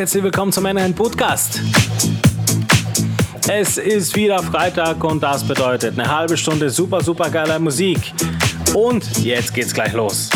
herzlich willkommen zu meinem Podcast. Es ist wieder Freitag und das bedeutet eine halbe Stunde super, super geiler Musik. Und jetzt geht's gleich los.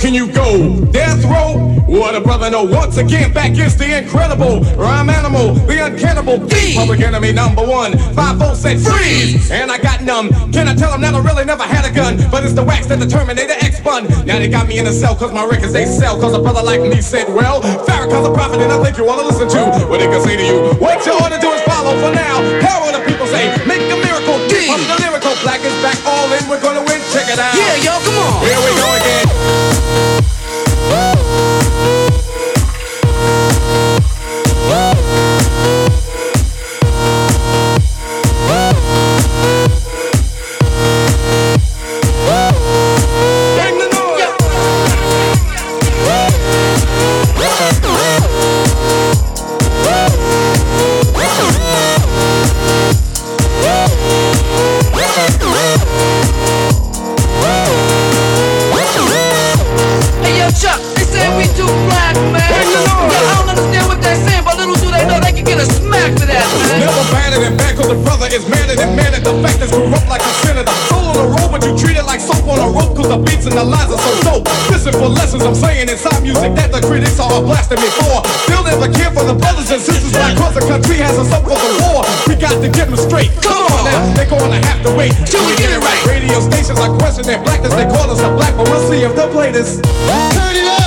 Can you go? Death row? What a brother no, Once again, back is the incredible rhyme animal, the uncannibal thief. Public enemy number one. Five volts said freeze, and I got numb. Can I tell them that I really never had a gun? But it's the wax that the Terminator X bun. Now they got me in a cell cause my records they sell. Cause a brother like me said, well, Farrakhan's a prophet and I think you wanna listen to what they can say to you. What you ought to do is follow for now. Power the people say? Make a miracle. D. Up the lyrical, black is back, all in, we're gonna win. Check it out. Yeah, yo, come on. Here we go again. The beats and the lines are so dope. Listen for lessons I'm saying inside music that the critics are blasting me for. They'll never care for the brothers and sisters like cause the country has a so called a war. We got to get them straight. Come on now, they're gonna have to wait Till we get it right. Radio stations are questioning their blackness, they call us a black, but we'll see if they'll play this. Turn it up!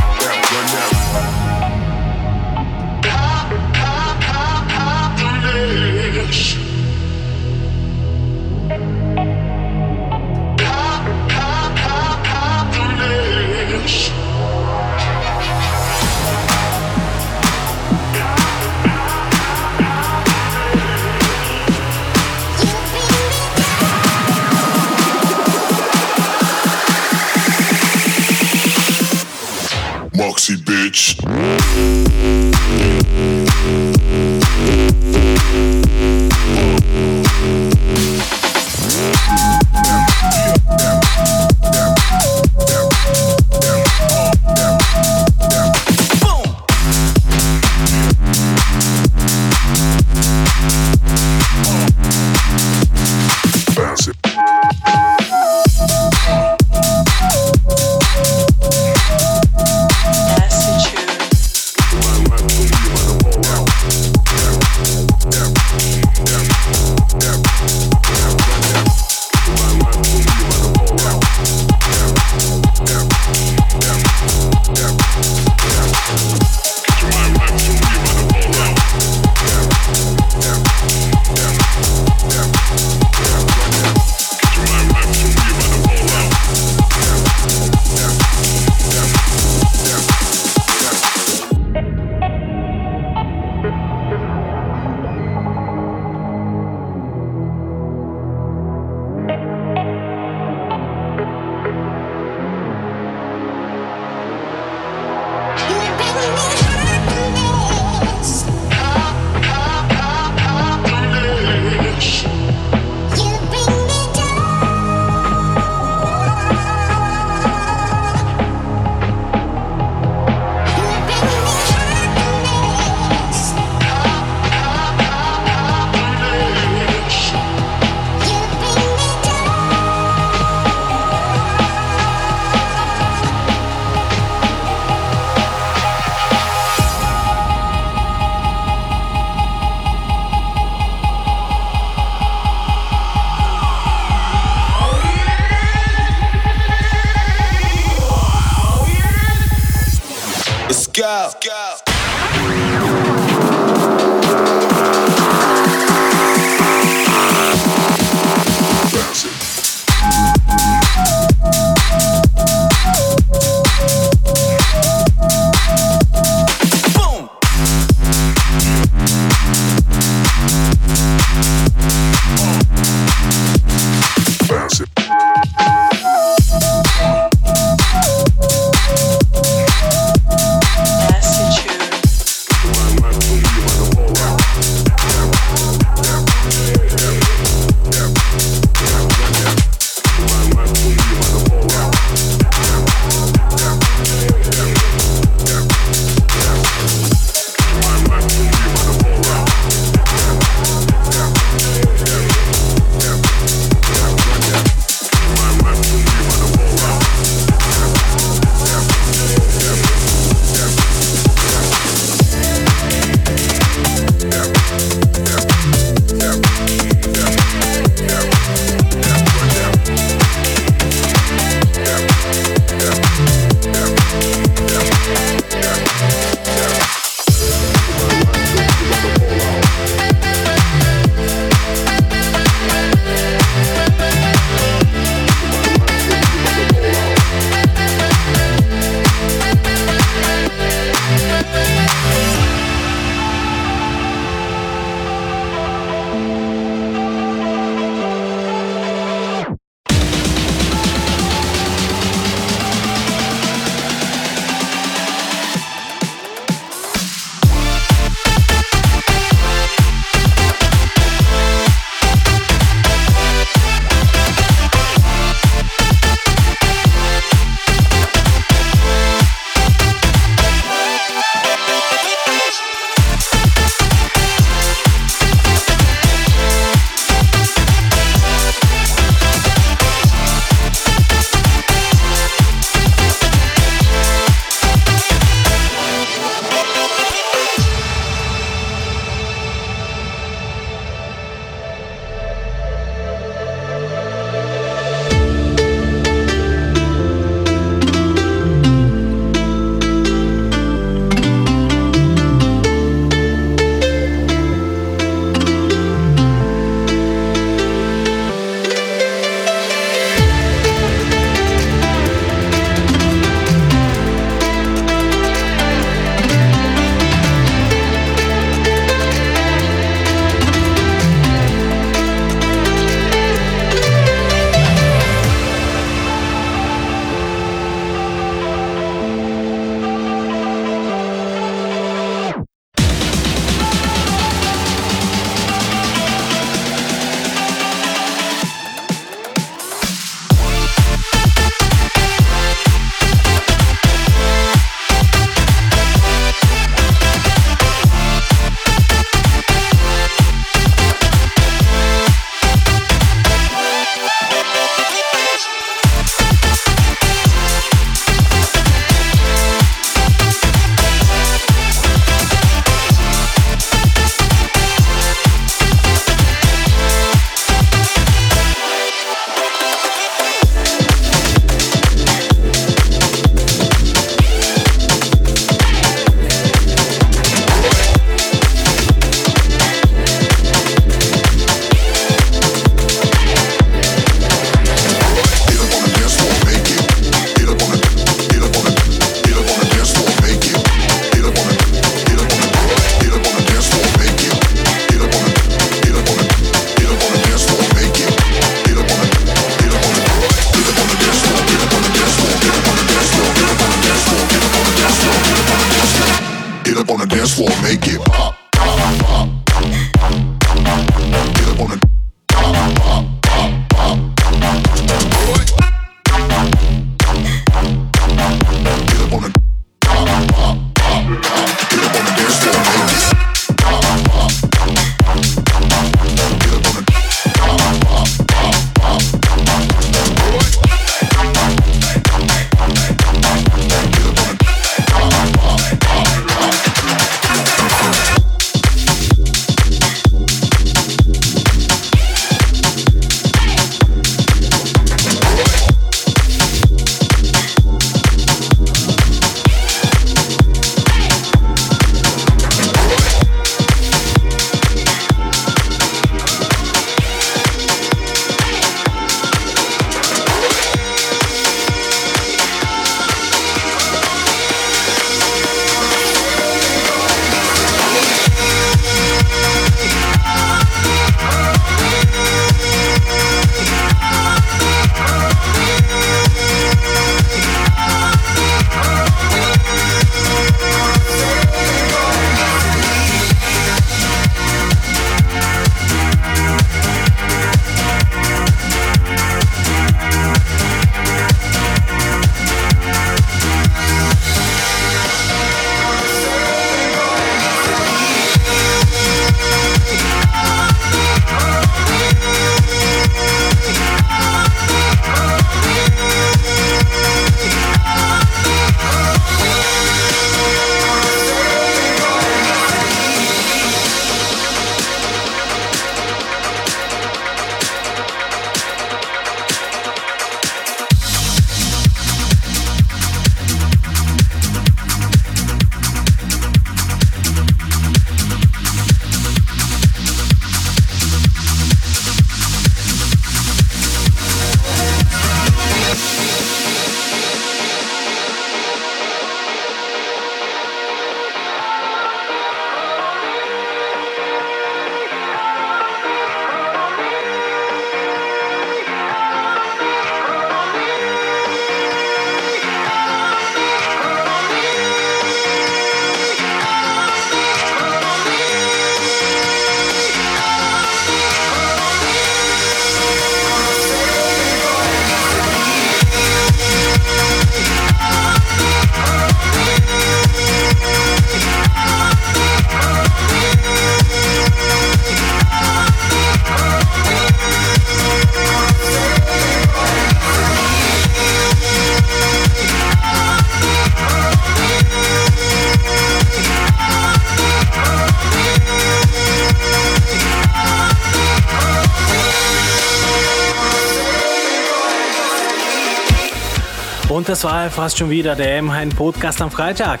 Und das war fast schon wieder der M-Hein Podcast am Freitag.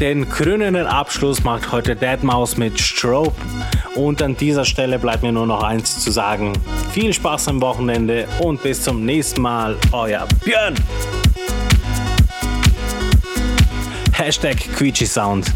Den krönenden Abschluss macht heute Deadmaus mit Strobe. Und an dieser Stelle bleibt mir nur noch eins zu sagen. Viel Spaß am Wochenende und bis zum nächsten Mal. Euer Björn. Hashtag Quietschi Sound.